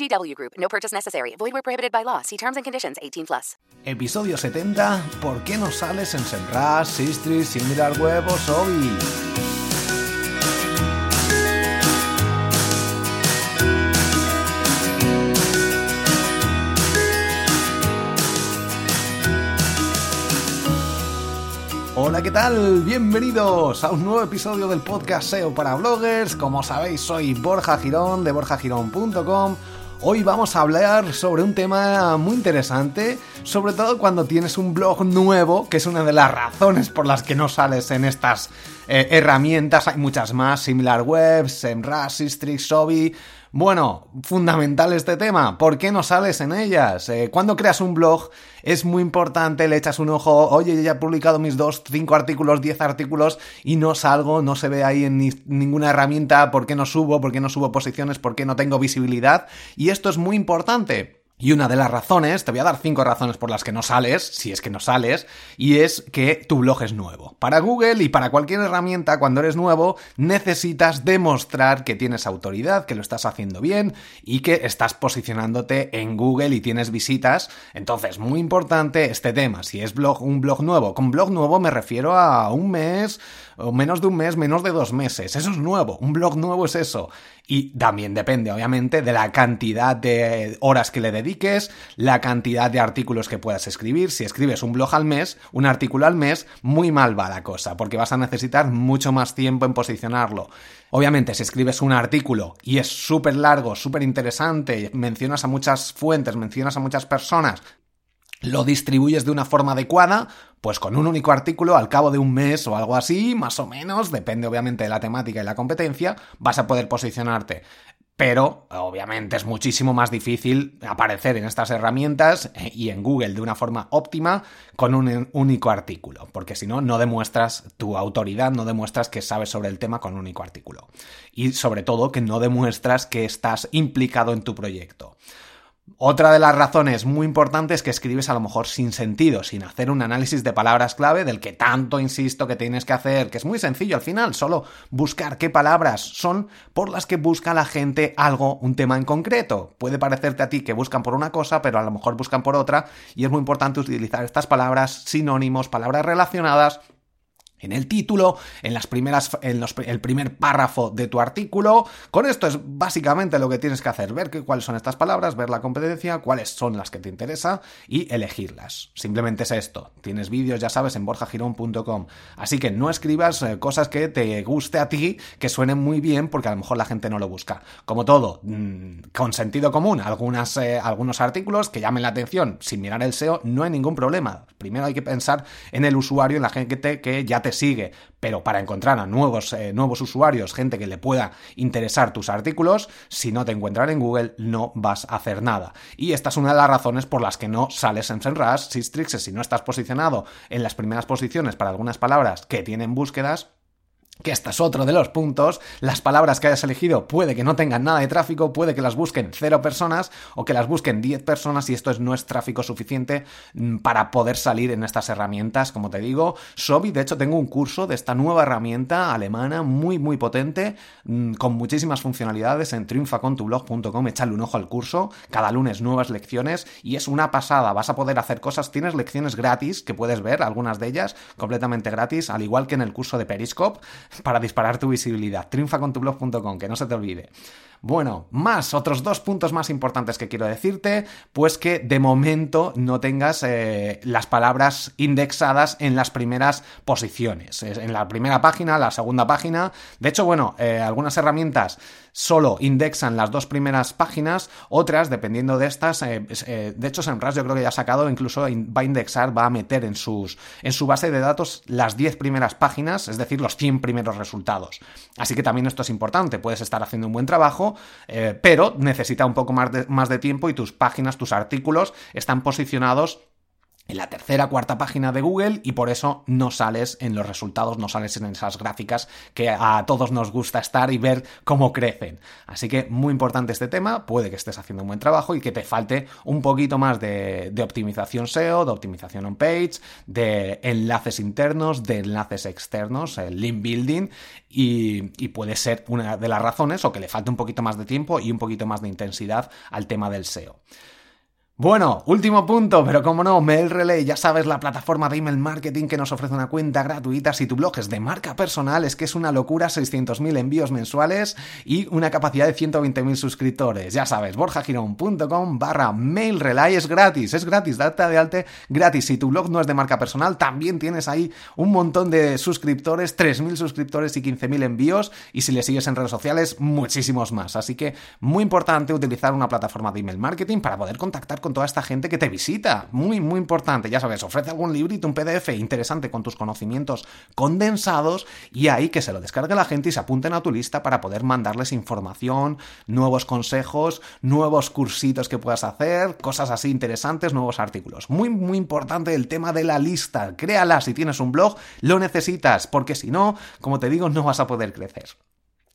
VGW Group. No purchase necessary. Void where prohibited by law. See terms and conditions. 18 plus. Episodio 70. ¿Por qué no sales en Semrush, Sistris, Similar Web o Sobi? Hola, ¿qué tal? Bienvenidos a un nuevo episodio del podcast SEO para bloggers. Como sabéis, soy Borja Girón de borjagirón.com. Hoy vamos a hablar sobre un tema muy interesante, sobre todo cuando tienes un blog nuevo, que es una de las razones por las que no sales en estas eh, herramientas. Hay muchas más, SimilarWeb, SEMrush, Sistrix, Sobi... Bueno, fundamental este tema. ¿Por qué no sales en ellas? Eh, cuando creas un blog es muy importante, le echas un ojo, oye, ya he publicado mis dos, cinco artículos, diez artículos y no salgo, no se ve ahí en ni, ninguna herramienta, ¿por qué no subo? ¿Por qué no subo posiciones? ¿Por qué no tengo visibilidad? Y esto es muy importante. Y una de las razones, te voy a dar cinco razones por las que no sales, si es que no sales, y es que tu blog es nuevo. Para Google y para cualquier herramienta, cuando eres nuevo, necesitas demostrar que tienes autoridad, que lo estás haciendo bien y que estás posicionándote en Google y tienes visitas. Entonces, muy importante este tema. Si es blog, un blog nuevo, con blog nuevo me refiero a un mes, o menos de un mes, menos de dos meses. Eso es nuevo. Un blog nuevo es eso. Y también depende, obviamente, de la cantidad de horas que le dediques, la cantidad de artículos que puedas escribir. Si escribes un blog al mes, un artículo al mes, muy mal va la cosa, porque vas a necesitar mucho más tiempo en posicionarlo. Obviamente, si escribes un artículo y es súper largo, súper interesante, mencionas a muchas fuentes, mencionas a muchas personas, lo distribuyes de una forma adecuada, pues con un único artículo, al cabo de un mes o algo así, más o menos, depende obviamente de la temática y la competencia, vas a poder posicionarte. Pero, obviamente, es muchísimo más difícil aparecer en estas herramientas y en Google de una forma óptima con un único artículo, porque si no, no demuestras tu autoridad, no demuestras que sabes sobre el tema con un único artículo. Y sobre todo, que no demuestras que estás implicado en tu proyecto. Otra de las razones muy importantes es que escribes a lo mejor sin sentido, sin hacer un análisis de palabras clave del que tanto insisto que tienes que hacer, que es muy sencillo al final, solo buscar qué palabras son por las que busca la gente algo, un tema en concreto. Puede parecerte a ti que buscan por una cosa, pero a lo mejor buscan por otra, y es muy importante utilizar estas palabras, sinónimos, palabras relacionadas en el título, en las primeras, en los, el primer párrafo de tu artículo. Con esto es básicamente lo que tienes que hacer, ver que, cuáles son estas palabras, ver la competencia, cuáles son las que te interesa y elegirlas. Simplemente es esto. Tienes vídeos, ya sabes, en borjagirón.com. Así que no escribas eh, cosas que te guste a ti, que suenen muy bien, porque a lo mejor la gente no lo busca. Como todo, mmm, con sentido común, algunas, eh, algunos artículos que llamen la atención sin mirar el SEO, no hay ningún problema. Primero hay que pensar en el usuario, en la gente que ya te sigue, pero para encontrar a nuevos, eh, nuevos usuarios, gente que le pueda interesar tus artículos, si no te encuentran en Google no vas a hacer nada. Y esta es una de las razones por las que no sales en SEMrush, Sistrix, si no estás posicionado en las primeras posiciones para algunas palabras que tienen búsquedas, que este es otro de los puntos, las palabras que hayas elegido puede que no tengan nada de tráfico, puede que las busquen cero personas o que las busquen 10 personas y esto no es tráfico suficiente mm, para poder salir en estas herramientas, como te digo. Sobi, de hecho, tengo un curso de esta nueva herramienta alemana muy, muy potente, mm, con muchísimas funcionalidades en triunfacontublog.com, echale un ojo al curso, cada lunes nuevas lecciones y es una pasada, vas a poder hacer cosas, tienes lecciones gratis que puedes ver, algunas de ellas completamente gratis, al igual que en el curso de Periscope para disparar tu visibilidad. Triunfacontublog.com, que no se te olvide. Bueno, más, otros dos puntos más importantes que quiero decirte, pues que de momento no tengas eh, las palabras indexadas en las primeras posiciones, en la primera página, la segunda página. De hecho, bueno, eh, algunas herramientas solo indexan las dos primeras páginas, otras, dependiendo de estas, eh, de hecho SEMrush yo creo que ya ha sacado, incluso va a indexar, va a meter en, sus, en su base de datos las 10 primeras páginas, es decir, los 100 primeros resultados. Así que también esto es importante, puedes estar haciendo un buen trabajo, eh, pero necesita un poco más de, más de tiempo y tus páginas, tus artículos están posicionados en la tercera, cuarta página de Google y por eso no sales en los resultados, no sales en esas gráficas que a todos nos gusta estar y ver cómo crecen. Así que muy importante este tema, puede que estés haciendo un buen trabajo y que te falte un poquito más de, optimización SEO, de optimización on page, de enlaces internos, de enlaces externos, el link building y puede ser una de las razones o que le falte un poquito más de tiempo y un poquito más de intensidad al tema del SEO. Bueno, último punto, pero como no, MailRelay, ya sabes, la plataforma de email marketing que nos ofrece una cuenta gratuita si tu blog es de marca personal, es que es una locura, 600.000 envíos mensuales y una capacidad de 120.000 suscriptores. Ya sabes, borjagirón.com barra MailRelay es gratis, es gratis, date de alta gratis. Si tu blog no es de marca personal, también tienes ahí un montón de suscriptores, 3.000 suscriptores y 15.000 envíos y si le sigues en redes sociales, muchísimos más. Así que muy importante utilizar una plataforma de email marketing para poder contactar con toda esta gente que te visita. Muy, muy importante. Ya sabes, ofrece algún librito, un PDF interesante con tus conocimientos condensados y ahí que se lo descargue la gente y se apunten a tu lista para poder mandarles información, nuevos consejos, nuevos cursitos que puedas hacer, cosas así interesantes, nuevos artículos. Muy, muy importante el tema de la lista. Créala si tienes un blog, lo necesitas, porque si no, como te digo, no vas a poder crecer.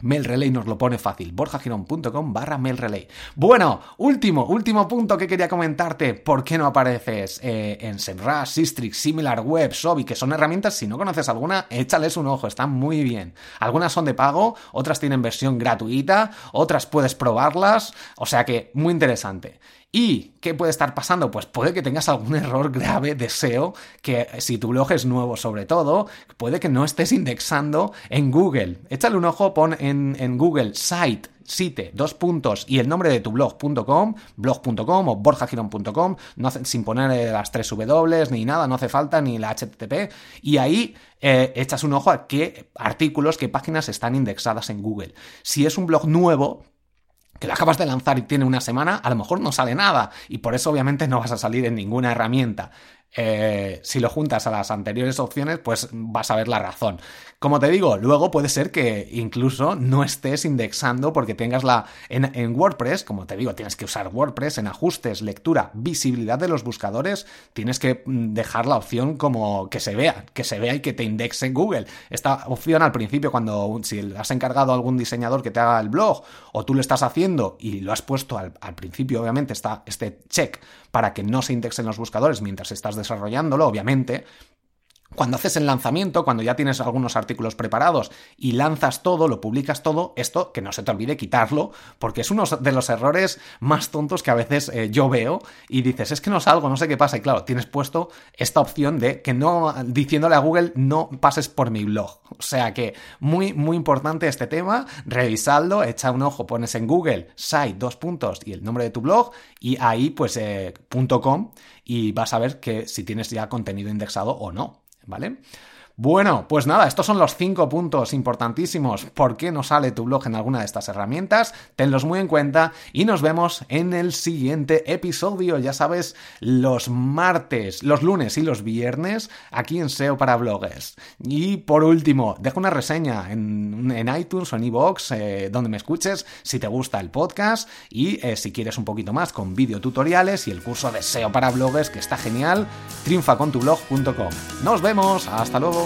MailRelay nos lo pone fácil, borjagirón.com barra MailRelay. Bueno, último, último punto que quería comentarte. ¿Por qué no apareces eh, en SEMrush, Sistrix, SimilarWeb, Sobi, que son herramientas? Si no conoces alguna, échales un ojo, están muy bien. Algunas son de pago, otras tienen versión gratuita, otras puedes probarlas, o sea que muy interesante. ¿Y qué puede estar pasando? Pues puede que tengas algún error grave de SEO, que si tu blog es nuevo sobre todo, puede que no estés indexando en Google. Échale un ojo, pon en, Google site site, dos puntos y el nombre de tu blog.com, blog.com o borjagirón.com, no sin poner las tres W ni nada, no hace falta ni la HTTP, y ahí eh, echas un ojo a qué artículos, qué páginas están indexadas en Google. Si es un blog nuevo, que lo acabas de lanzar y tiene una semana, a lo mejor no sale nada y por eso obviamente no vas a salir en ninguna herramienta. Eh, si lo juntas a las anteriores opciones, pues vas a ver la razón. Como te digo, luego puede ser que incluso no estés indexando porque tengas la... En, WordPress, como te digo, tienes que usar WordPress en ajustes, lectura, visibilidad de los buscadores, tienes que mm, dejar la opción como que se vea, que se vea y que te indexe en Google. Esta opción al principio, cuando si has encargado a algún diseñador que te haga el blog o tú lo estás haciendo y lo has puesto al, al principio, obviamente está este check para que no se indexen los buscadores mientras estás desarrollándolo, obviamente, cuando haces el lanzamiento, cuando ya tienes algunos artículos preparados y lanzas todo, lo publicas todo, esto que no se te olvide quitarlo, porque es uno de los errores más tontos que a veces eh, yo veo y dices, es que no salgo, no sé qué pasa. Y claro, tienes puesto esta opción de que no, diciéndole a Google, no pases por mi blog. O sea que muy, muy importante este tema, revisadlo, echa un ojo, pones en Google site, dos puntos y el nombre de tu blog y ahí pues eh, .com y vas a ver que si tienes ya contenido indexado o no. ¿Vale? Bueno, pues nada, estos son los cinco puntos importantísimos. ¿Por qué no sale tu blog en alguna de estas herramientas? Tenlos muy en cuenta y nos vemos en el siguiente episodio. Ya sabes, los martes, los lunes y los viernes aquí en SEO para bloggers. Y por último, deja una reseña en, iTunes o en iVoox, eh, donde me escuches, si te gusta el podcast y eh, si quieres un poquito más con videotutoriales y el curso de SEO para bloggers que está genial, triunfacontublog.com. Nos vemos, hasta luego.